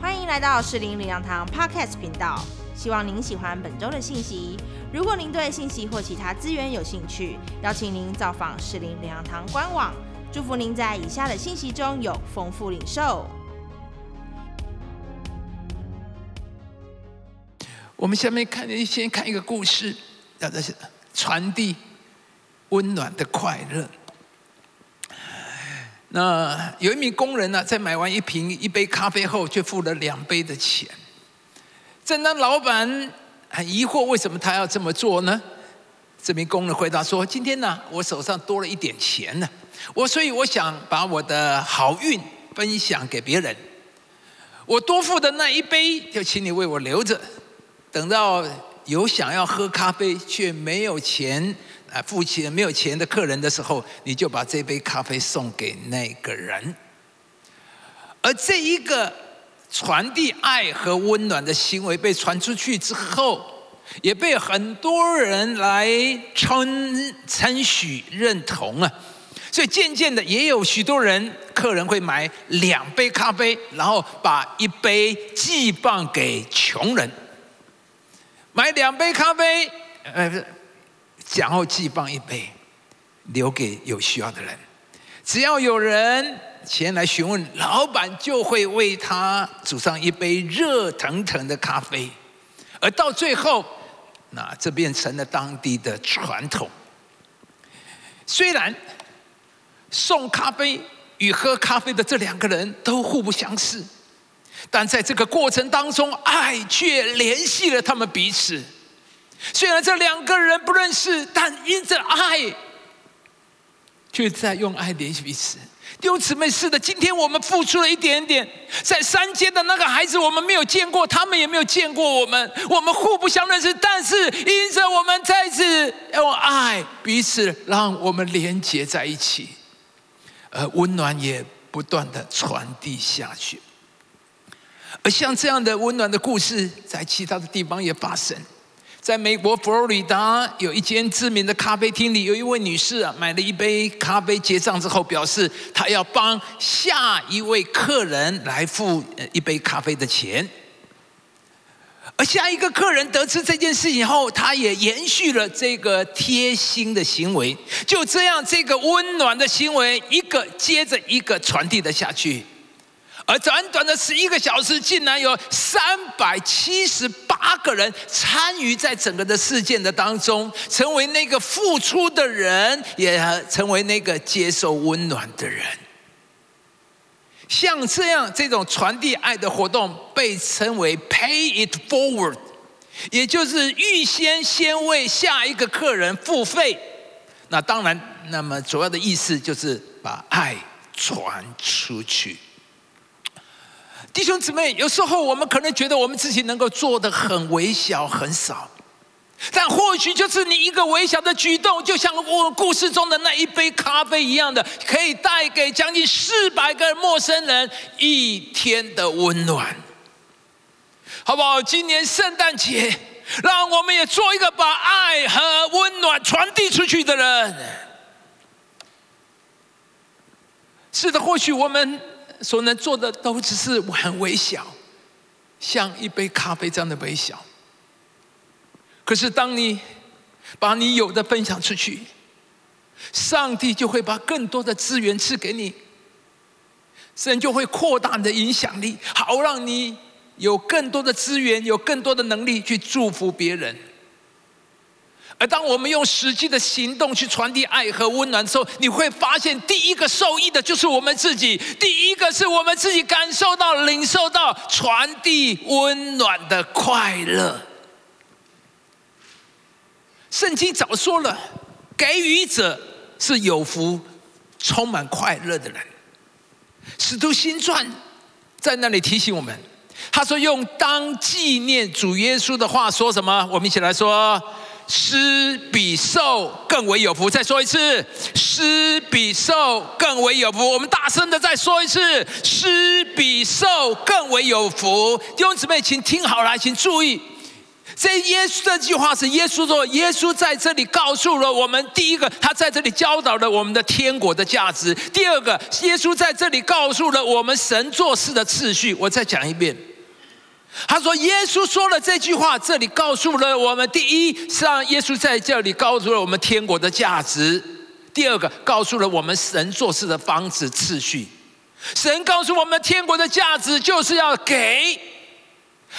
欢迎来到士林领养堂 Podcast 频道，希望您喜欢本周的信息。如果您对信息或其他资源有兴趣，邀请您造访士林领养堂官网。祝福您在以下的信息中有丰富领受。我们下面看，先看一个故事，叫做传递温暖的快乐。那有一名工人呢，在买完一瓶一杯咖啡后，却付了两杯的钱。正当老板很疑惑为什么他要这么做呢？这名工人回答说：“今天呢，我手上多了一点钱呢，我所以我想把我的好运分享给别人。我多付的那一杯，就请你为我留着，等到有想要喝咖啡却没有钱。”啊，付钱没有钱的客人的时候，你就把这杯咖啡送给那个人。而这一个传递爱和温暖的行为被传出去之后，也被很多人来称称许认同啊。所以渐渐的，也有许多人客人会买两杯咖啡，然后把一杯寄放给穷人。买两杯咖啡，呃。然后寄放一杯，留给有需要的人。只要有人前来询问，老板就会为他煮上一杯热腾腾的咖啡。而到最后，那这变成了当地的传统。虽然送咖啡与喝咖啡的这两个人都互不相识，但在这个过程当中，爱却联系了他们彼此。虽然这两个人不认识，但因着爱，却在用爱联系彼此。弟兄姊妹，是的，今天我们付出了一点点，在山间的那个孩子，我们没有见过，他们也没有见过我们，我们互不相认识。但是因着我们再次用爱彼此，让我们连接在一起，而温暖也不断的传递下去。而像这样的温暖的故事，在其他的地方也发生。在美国佛罗里达有一间知名的咖啡厅里，有一位女士啊，买了一杯咖啡，结账之后表示她要帮下一位客人来付一杯咖啡的钱。而下一个客人得知这件事以后，他也延续了这个贴心的行为。就这样，这个温暖的行为一个接着一个传递的下去。而短短的十一个小时，竟然有三百七十八个人参与在整个的事件的当中，成为那个付出的人，也成为那个接受温暖的人。像这样这种传递爱的活动，被称为 “pay it forward”，也就是预先先为下一个客人付费。那当然，那么主要的意思就是把爱传出去。弟兄姊妹，有时候我们可能觉得我们自己能够做的很微小、很少，但或许就是你一个微小的举动，就像我故事中的那一杯咖啡一样的，可以带给将近四百个陌生人一天的温暖，好不好？今年圣诞节，让我们也做一个把爱和温暖传递出去的人。是的，或许我们。所能做的都只是很微小，像一杯咖啡这样的微小。可是当你把你有的分享出去，上帝就会把更多的资源赐给你，神就会扩大你的影响力，好让你有更多的资源，有更多的能力去祝福别人。而当我们用实际的行动去传递爱和温暖的时候，你会发现，第一个受益的就是我们自己。第一个是我们自己感受到、领受到传递温暖的快乐。圣经早说了，给予者是有福、充满快乐的人。使徒行传在那里提醒我们，他说：“用当纪念主耶稣的话说什么？”我们一起来说。施比受更为有福。再说一次，施比受更为有福。我们大声的再说一次，施比受更为有福。弟兄姊妹，请听好了，请注意，这耶稣这句话是耶稣说，耶稣在这里告诉了我们：第一个，他在这里教导了我们的天国的价值；第二个，耶稣在这里告诉了我们神做事的次序。我再讲一遍，他说耶稣说了这句话，这里告诉了我们：第一，是让耶稣在这里告诉了我们天国的价值；第二个，告诉了我们神做事的方式次序。神告诉我们，天国的价值就是要给。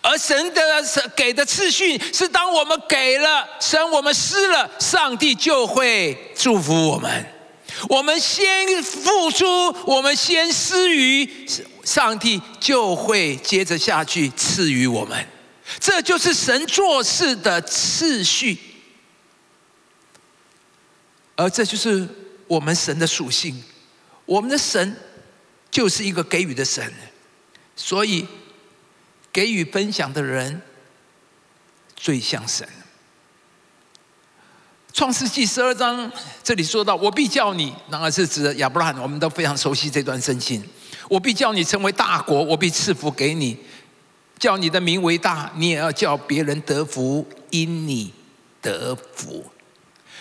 而神的神给的次序是，当我们给了神，我们施了，上帝就会祝福我们。我们先付出，我们先施予，上帝就会接着下去赐予我们。这就是神做事的次序，而这就是我们神的属性。我们的神就是一个给予的神，所以。给予分享的人最像神。创世纪十二章这里说到：“我必叫你，当然是指亚伯拉罕。”我们都非常熟悉这段圣经。我必叫你成为大国，我必赐福给你，叫你的名为大，你也要叫别人得福，因你得福。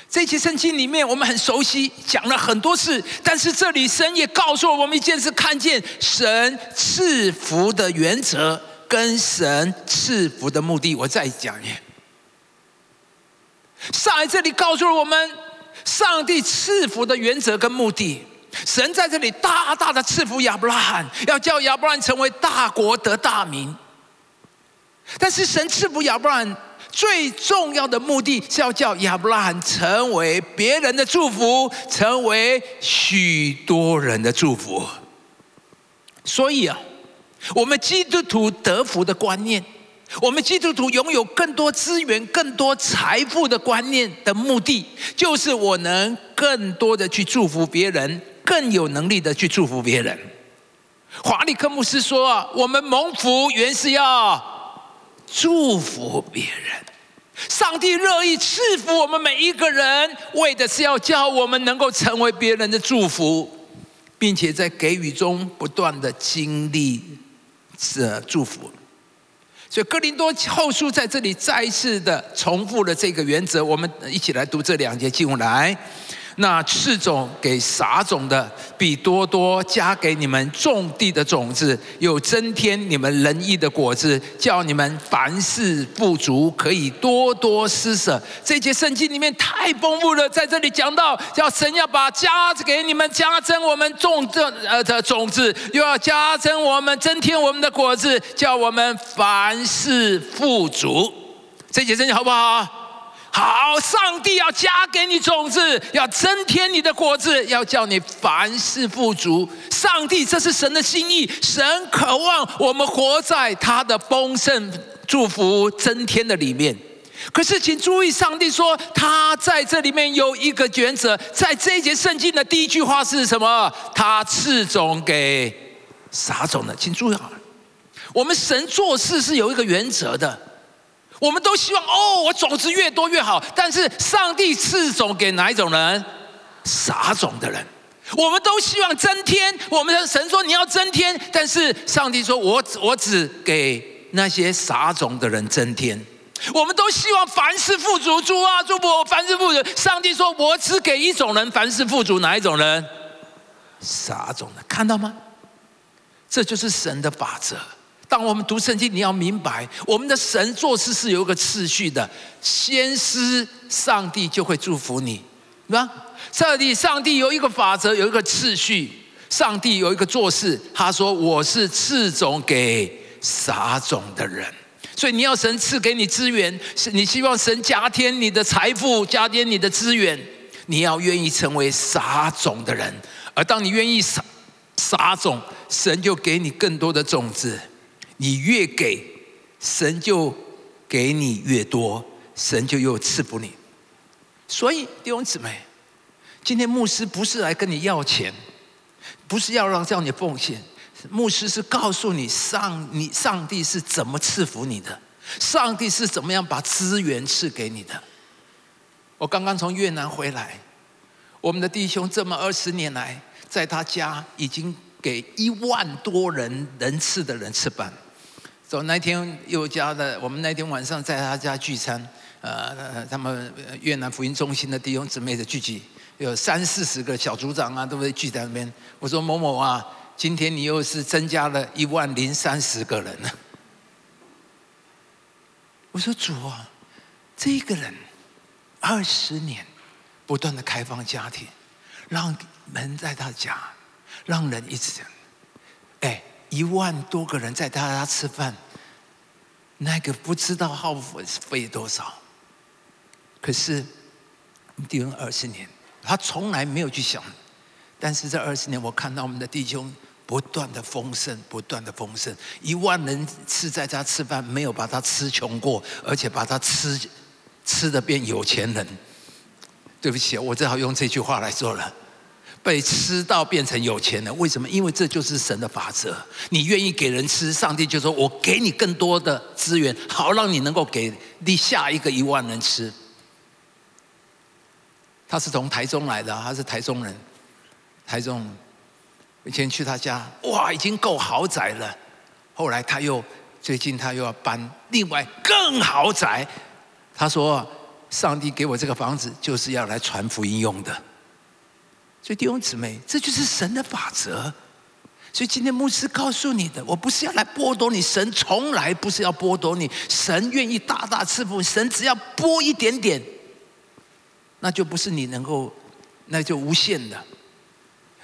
这些圣经里面，我们很熟悉，讲了很多次。但是这里神也告诉我们一件事：看见神赐福的原则。跟神赐福的目的，我再讲一遍。上来这里告诉了我们，上帝赐福的原则跟目的。神在这里大大的赐福亚伯拉罕，要叫亚伯拉罕成为大国得大名。但是神赐福亚伯拉罕最重要的目的是要叫亚伯拉罕成为别人的祝福，成为许多人的祝福。所以啊。我们基督徒得福的观念，我们基督徒拥有更多资源、更多财富的观念的目的，就是我能更多的去祝福别人，更有能力的去祝福别人。华利科牧师说：“，我们蒙福原是要祝福别人，上帝乐意赐福我们每一个人，为的是要叫我们能够成为别人的祝福，并且在给予中不断的经历。”是祝福，所以哥林多后书在这里再一次的重复了这个原则。我们一起来读这两节经文来。那赐种给撒种的，比多多加给你们种地的种子，有增添你们仁义的果子，叫你们凡事富足，可以多多施舍。这节圣经里面太丰富了，在这里讲到，叫神要把加给你们加增我们种这呃的种子，又要加增我们增添我们的果子，叫我们凡事富足。这节圣经好不好？好，上帝要加给你种子，要增添你的果子，要叫你凡事富足。上帝，这是神的心意。神渴望我们活在他的丰盛、祝福、增添的里面。可是，请注意，上帝说他在这里面有一个原则，在这一节圣经的第一句话是什么？他赐种给撒种的，请注意好了。我们神做事是有一个原则的。我们都希望哦，我种子越多越好。但是上帝赐种给哪一种人？撒种的人。我们都希望增添。我们的神说你要增添，但是上帝说我我只给那些撒种的人增添。我们都希望凡事富足，主啊，主我凡事富足。上帝说我只给一种人凡事富足，哪一种人？撒种的，看到吗？这就是神的法则。当我们读圣经，你要明白，我们的神做事是有一个次序的。先施，上帝就会祝福你，对吧？这里上帝有一个法则，有一个次序。上帝有一个做事，他说：“我是赐种给撒种的人。”所以你要神赐给你资源，是你希望神加添你的财富，加添你的资源。你要愿意成为撒种的人，而当你愿意撒撒种，神就给你更多的种子。你越给，神就给你越多，神就又赐福你。所以弟兄姊妹，今天牧师不是来跟你要钱，不是要让叫你奉献，牧师是告诉你上你上帝是怎么赐福你的，上帝是怎么样把资源赐给你的。我刚刚从越南回来，我们的弟兄这么二十年来，在他家已经给一万多人人次的人吃饭。走那天又加的，我们那天晚上在他家聚餐，呃，他们越南福音中心的弟兄姊妹的聚集，有三四十个小组长啊，都会聚在那边。我说某某啊，今天你又是增加了一万零三十个人呢。我说主啊，这个人二十年不断的开放家庭，让门在他家，让人一直这样哎。一万多个人在他家吃饭，那个不知道耗费多少。可是，弟兄二十年，他从来没有去想。但是这二十年，我看到我们的弟兄不断的丰盛，不断的丰盛。一万人吃在家吃饭，没有把他吃穷过，而且把他吃吃的变有钱人。对不起，我只好用这句话来做了。被吃到变成有钱人，为什么？因为这就是神的法则。你愿意给人吃，上帝就说：“我给你更多的资源，好让你能够给你下一个一万人吃。”他是从台中来的，他是台中人。台中以前去他家，哇，已经够豪宅了。后来他又最近他又要搬另外更豪宅。他说：“上帝给我这个房子，就是要来传福音用的。”所以弟兄姊妹，这就是神的法则。所以今天牧师告诉你的，我不是要来剥夺你，神从来不是要剥夺你，神愿意大大赐福，神只要剥一点点，那就不是你能够，那就无限的。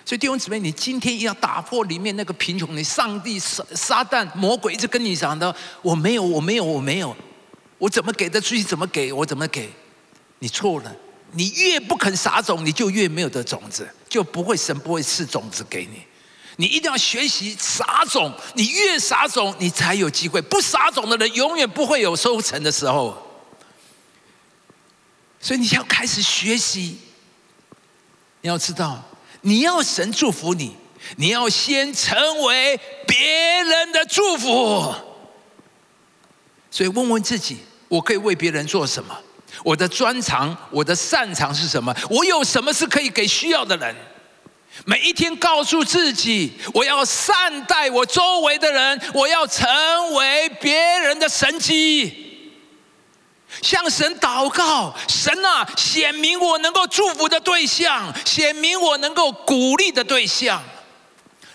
所以弟兄姊妹，你今天要打破里面那个贫穷，你上帝撒撒旦魔鬼一直跟你讲的，我没有，我没有，我没有，我怎么给得出去？怎么给我怎么给？你错了。你越不肯撒种，你就越没有的种子，就不会神不会赐种子给你。你一定要学习撒种，你越撒种，你才有机会。不撒种的人永远不会有收成的时候。所以你要开始学习。你要知道，你要神祝福你，你要先成为别人的祝福。所以问问自己，我可以为别人做什么？我的专长，我的擅长是什么？我有什么是可以给需要的人？每一天告诉自己，我要善待我周围的人，我要成为别人的神机，向神祷告，神啊，显明我能够祝福的对象，显明我能够鼓励的对象，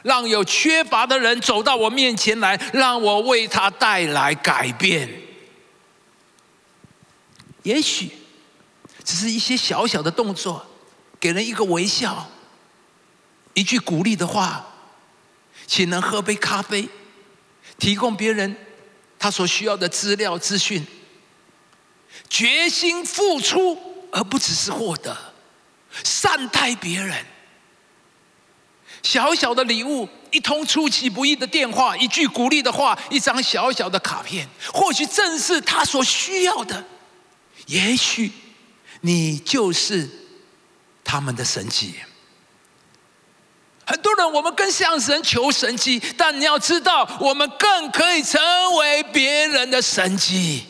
让有缺乏的人走到我面前来，让我为他带来改变。也许只是一些小小的动作，给人一个微笑，一句鼓励的话，请人喝杯咖啡，提供别人他所需要的资料资讯，决心付出而不只是获得，善待别人。小小的礼物，一通出其不意的电话，一句鼓励的话，一张小小的卡片，或许正是他所需要的。也许你就是他们的神迹。很多人，我们更向神求神迹，但你要知道，我们更可以成为别人的神迹。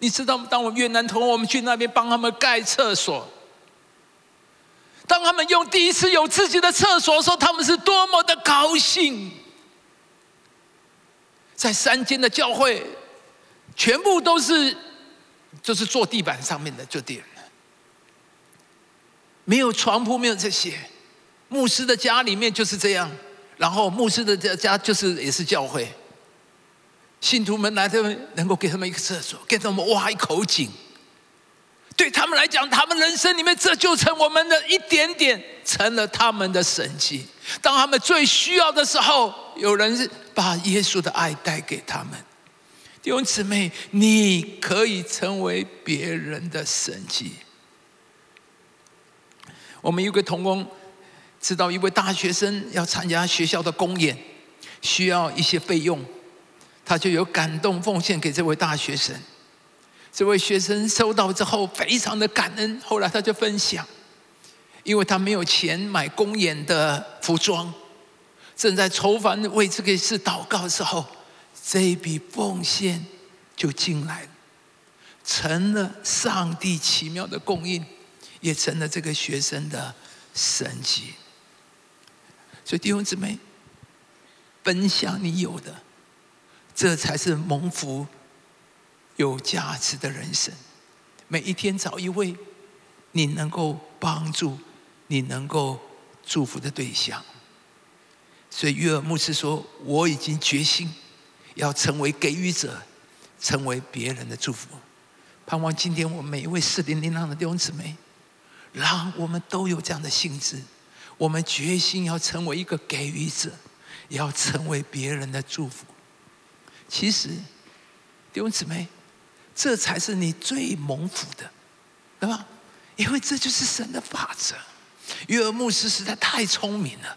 你知道吗？当我们越南同我们去那边帮他们盖厕所，当他们用第一次有自己的厕所的时候，他们是多么的高兴。在山间的教会，全部都是。就是坐地板上面的就点了，没有床铺，没有这些。牧师的家里面就是这样，然后牧师的家家就是也是教会。信徒们来，他们能够给他们一个厕所，给他们挖一口井。对他们来讲，他们人生里面这就成我们的一点点，成了他们的神迹。当他们最需要的时候，有人把耶稣的爱带给他们。弟兄姊妹，你可以成为别人的神迹。我们有个同工知道一位大学生要参加学校的公演，需要一些费用，他就有感动奉献给这位大学生。这位学生收到之后非常的感恩，后来他就分享，因为他没有钱买公演的服装，正在筹款为这个事祷告的时候。这一笔奉献就进来了，成了上帝奇妙的供应，也成了这个学生的神迹。所以弟兄姊妹，分享你有的，这才是蒙福、有价值的人生。每一天找一位你能够帮助、你能够祝福的对象。所以约尔牧师说：“我已经决心要成为给予者，成为别人的祝福。”盼望今天我们每一位四零零浪的弟兄姊妹，让我们都有这样的性质。我们决心要成为一个给予者，要成为别人的祝福。其实，弟兄姊妹，这才是你最蒙福的，对吧？因为这就是神的法则。约尔牧师实在太聪明了，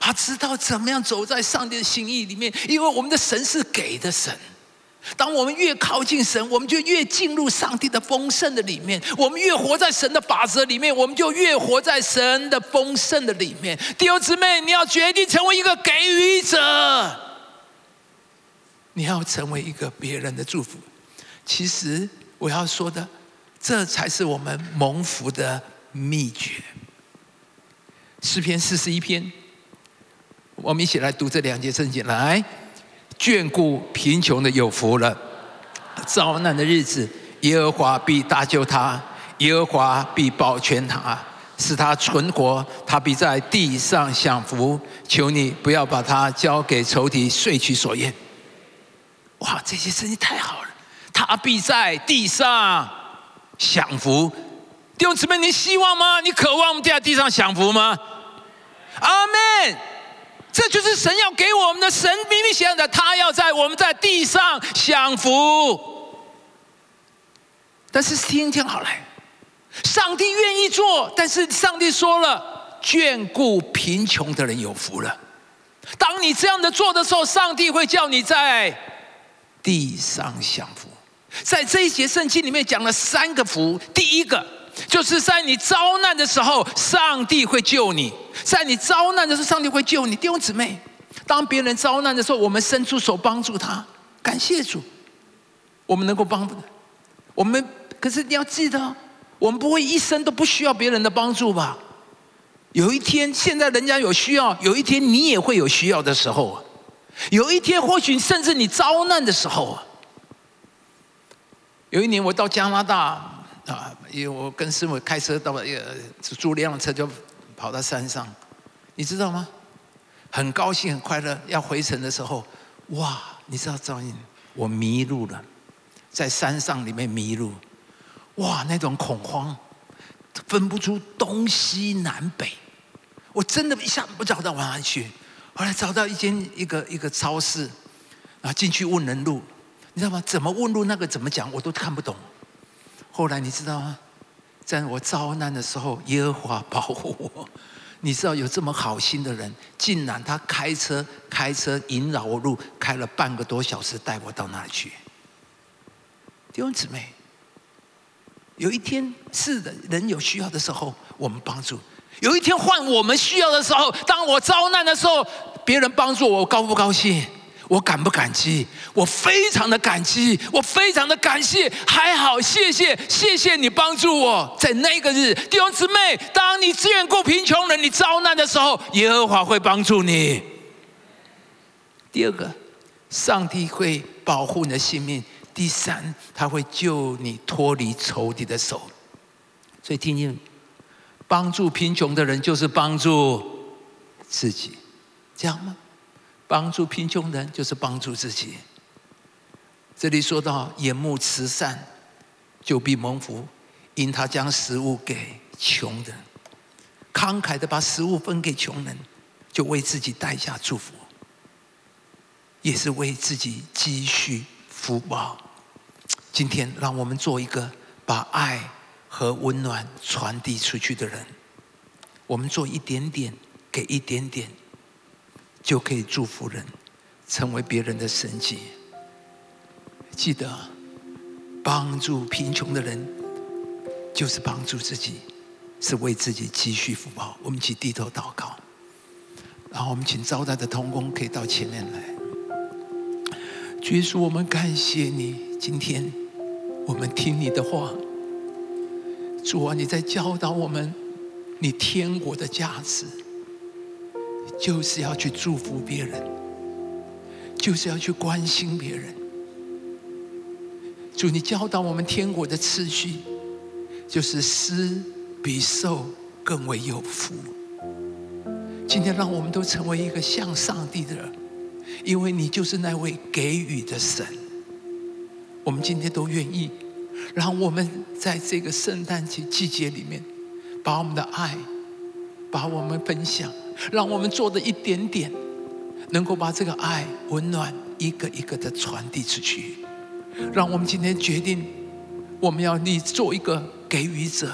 他知道怎么样走在上帝的心意里面。因为我们的神是给的神，当我们越靠近神，我们就越进入上帝的丰盛的里面。我们越活在神的法则里面，我们就越活在神的丰盛的里面。弟兄姊妹，你要决定成为一个给予者。你要成为一个别人的祝福，其实我要说的，这才是我们蒙福的秘诀。诗篇四十一篇，我们一起来读这两节圣经。来，眷顾贫穷的有福了，遭难的日子，耶和华必搭救他，耶和华必保全他，使他存活，他必在地上享福。求你不要把他交给仇敌，睡去所愿。哇，这些声音太好了！他必在地上享福。弟兄姊妹，你希望吗？你渴望我们在地上享福吗？阿门！这就是神要给我们的。神明明写的，他要在我们在地上享福。但是听听好了，上帝愿意做，但是上帝说了，眷顾贫穷的人有福了。当你这样的做的时候，上帝会叫你在。地上享福，在这一节圣经里面讲了三个福。第一个就是在你遭难的时候，上帝会救你；在你遭难的时候，上帝会救你。弟兄姊妹，当别人遭难的时候，我们伸出手帮助他，感谢主，我们能够帮助我们。可是你要记得，我们不会一生都不需要别人的帮助吧？有一天，现在人家有需要，有一天你也会有需要的时候。有一天，或许甚至你遭难的时候。有一年我到加拿大啊，因为我跟师母开车到了一个租辆车，就跑到山上，你知道吗？很高兴很快乐，要回城的时候，哇！你知道赵英，我迷路了，在山上里面迷路，哇！那种恐慌，分不出东西南北，我真的一下不知道往哪去。后来找到一间一个一个超市，然后进去问人路，你知道吗？怎么问路？那个怎么讲？我都看不懂。后来你知道吗？在我遭难的时候，耶和华保护我。你知道有这么好心的人，竟然他开车开车引导我路，开了半个多小时带我到那里去。弟兄姊妹，有一天是的，人有需要的时候，我们帮助。有一天换我们需要的时候，当我遭难的时候，别人帮助我，高不高兴？我感不感激？我非常的感激，我非常的感谢。还好，谢谢，谢谢你帮助我。在那个日，弟兄姊妹，当你自愿过贫穷人，你遭难的时候，耶和华会帮助你。第二个，上帝会保护你的性命。第三，他会救你脱离仇敌的手。所以，听见。帮助贫穷的人就是帮助自己，这样吗？帮助贫穷人就是帮助自己。这里说到眼目慈善，就必蒙福，因他将食物给穷人，慷慨的把食物分给穷人，就为自己带下祝福，也是为自己积蓄福报。今天让我们做一个把爱。和温暖传递出去的人，我们做一点点，给一点点，就可以祝福人，成为别人的神迹。记得，帮助贫穷的人，就是帮助自己，是为自己积蓄福报。我们起低头祷告，然后我们请招待的童工可以到前面来。耶稣，我们感谢你，今天我们听你的话。主啊，你在教导我们，你天国的价值，就是要去祝福别人，就是要去关心别人。主，你教导我们天国的次序，就是施比受更为有福。今天让我们都成为一个向上帝的人，因为你就是那位给予的神。我们今天都愿意，让我们在这个圣诞节季节里面，把我们的爱，把我们分享，让我们做的一点点，能够把这个爱温暖一个一个的传递出去。让我们今天决定，我们要你做一个给予者，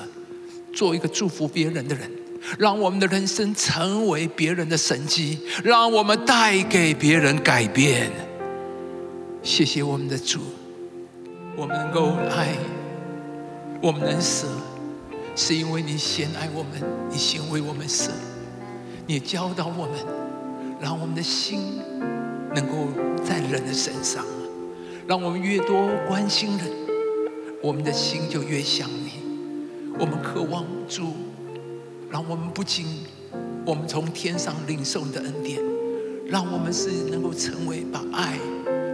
做一个祝福别人的人，让我们的人生成为别人的神迹，让我们带给别人改变。谢谢我们的主，我们能够爱，我们能舍，是因为你先爱我们，你先为我们舍，你教导我们，让我们的心能够在人的身上。让我们越多关心人，我们的心就越想你。我们渴望主，让我们不仅我们从天上领受你的恩典，让我们是能够成为把爱、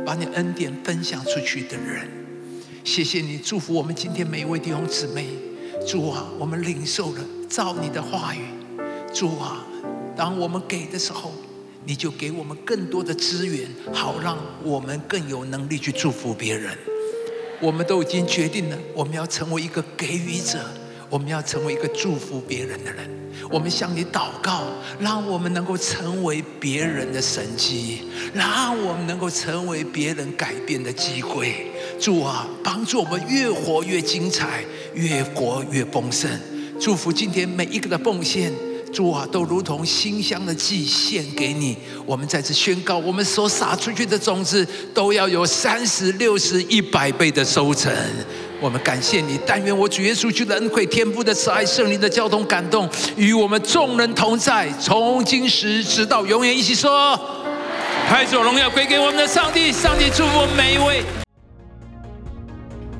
把你恩典分享出去的人。谢谢你祝福我们今天每一位弟兄姊妹。主啊，我们领受了照你的话语。主啊，当我们给的时候。你就给我们更多的资源，好让我们更有能力去祝福别人。我们都已经决定了，我们要成为一个给予者，我们要成为一个祝福别人的人。我们向你祷告，让我们能够成为别人的神迹，让我们能够成为别人改变的机会。主啊，帮助我们越活越精彩，越活越丰盛。祝福今天每一个的奉献。主啊，都如同馨香的祭献给你。我们在此宣告，我们所撒出去的种子，都要有三十六十一百倍的收成。我们感谢你，但愿我主耶稣基督的恩惠、天父的慈爱、圣灵的交通感动，与我们众人同在，从今时直到永远。一起说：拍手荣耀归给我们的上帝，上帝祝福我们每一位。